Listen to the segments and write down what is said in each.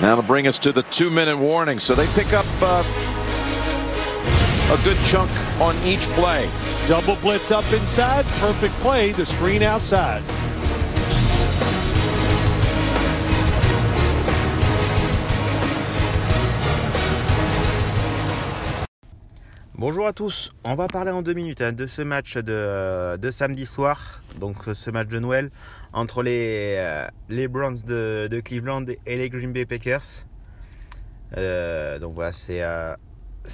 That'll bring us to the two-minute warning. So they pick up uh, a good chunk on each play. Double blitz up inside. Perfect play. The screen outside. Bonjour à tous, on va parler en deux minutes hein, de ce match de, de, samedi soir, donc ce match de Noël entre les, euh, Browns de, Cleveland et les Green Bay Packers. Euh, donc voilà, c'est euh,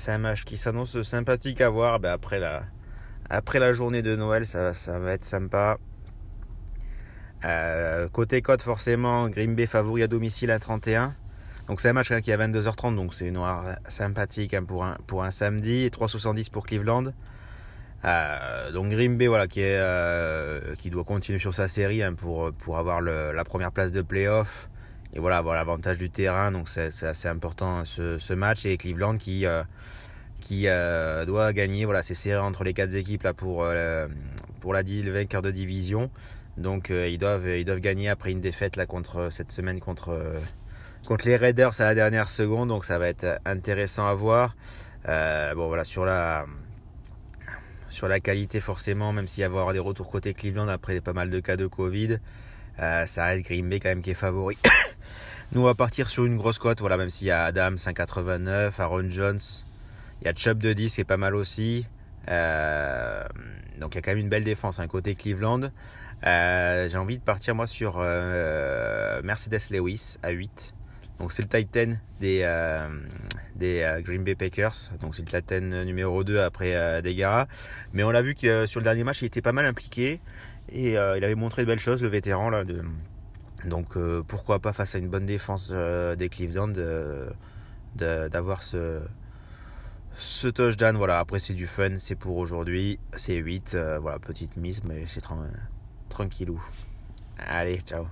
un match qui s'annonce sympathique à voir ben après, la, journée de Noël, ça, va être sympa. Euh, côté cote forcément, Green Bay favori à domicile à 31. Donc c'est un match hein, qui est à 22h30, donc c'est une heure sympathique hein, pour, un, pour un samedi, et 3,70 pour Cleveland. Euh, donc Green Bay voilà, qui, euh, qui doit continuer sur sa série hein, pour, pour avoir la première place de playoff et voilà, avoir l'avantage du terrain, donc c'est assez important ce, ce, match. Et Cleveland qui, euh, qui doit gagner, voilà, c'est serré entre les quatre équipes là, pour, pour la, le vainqueur de division. Donc ils, doivent, ils doivent gagner après une défaite là, contre, cette semaine contre contre les Raiders à la dernière seconde, donc ça va être intéressant à voir. Euh, bon voilà sur la qualité forcément, même s'il y avoir des retours côté Cleveland après pas mal de cas de Covid, euh, ça reste Green quand même qui est favori. Nous on va partir sur une grosse cote, voilà même s'il y a Adam 5,89, Aaron Jones, il y a Chubb de 10 qui est pas mal aussi. Euh, donc il y a quand même une belle défense, hein, côté Cleveland. Euh, J'ai envie de partir moi sur euh, Mercedes Lewis à 8. Donc c'est le Titan des, euh, euh, Green Bay Packers. Donc c'est le Titan numéro 2 après euh, Degara. Mais on l'a vu que sur le dernier match, il était pas mal impliqué. Et il avait montré de belles choses, le vétéran. là. Donc pourquoi pas face à une bonne défense des Cleveland d'avoir ce, ce touchdown. Voilà, après c'est du fun, c'est pour aujourd'hui. C'est 8. voilà, petite mise, mais c'est tranquillou. Allez, ciao.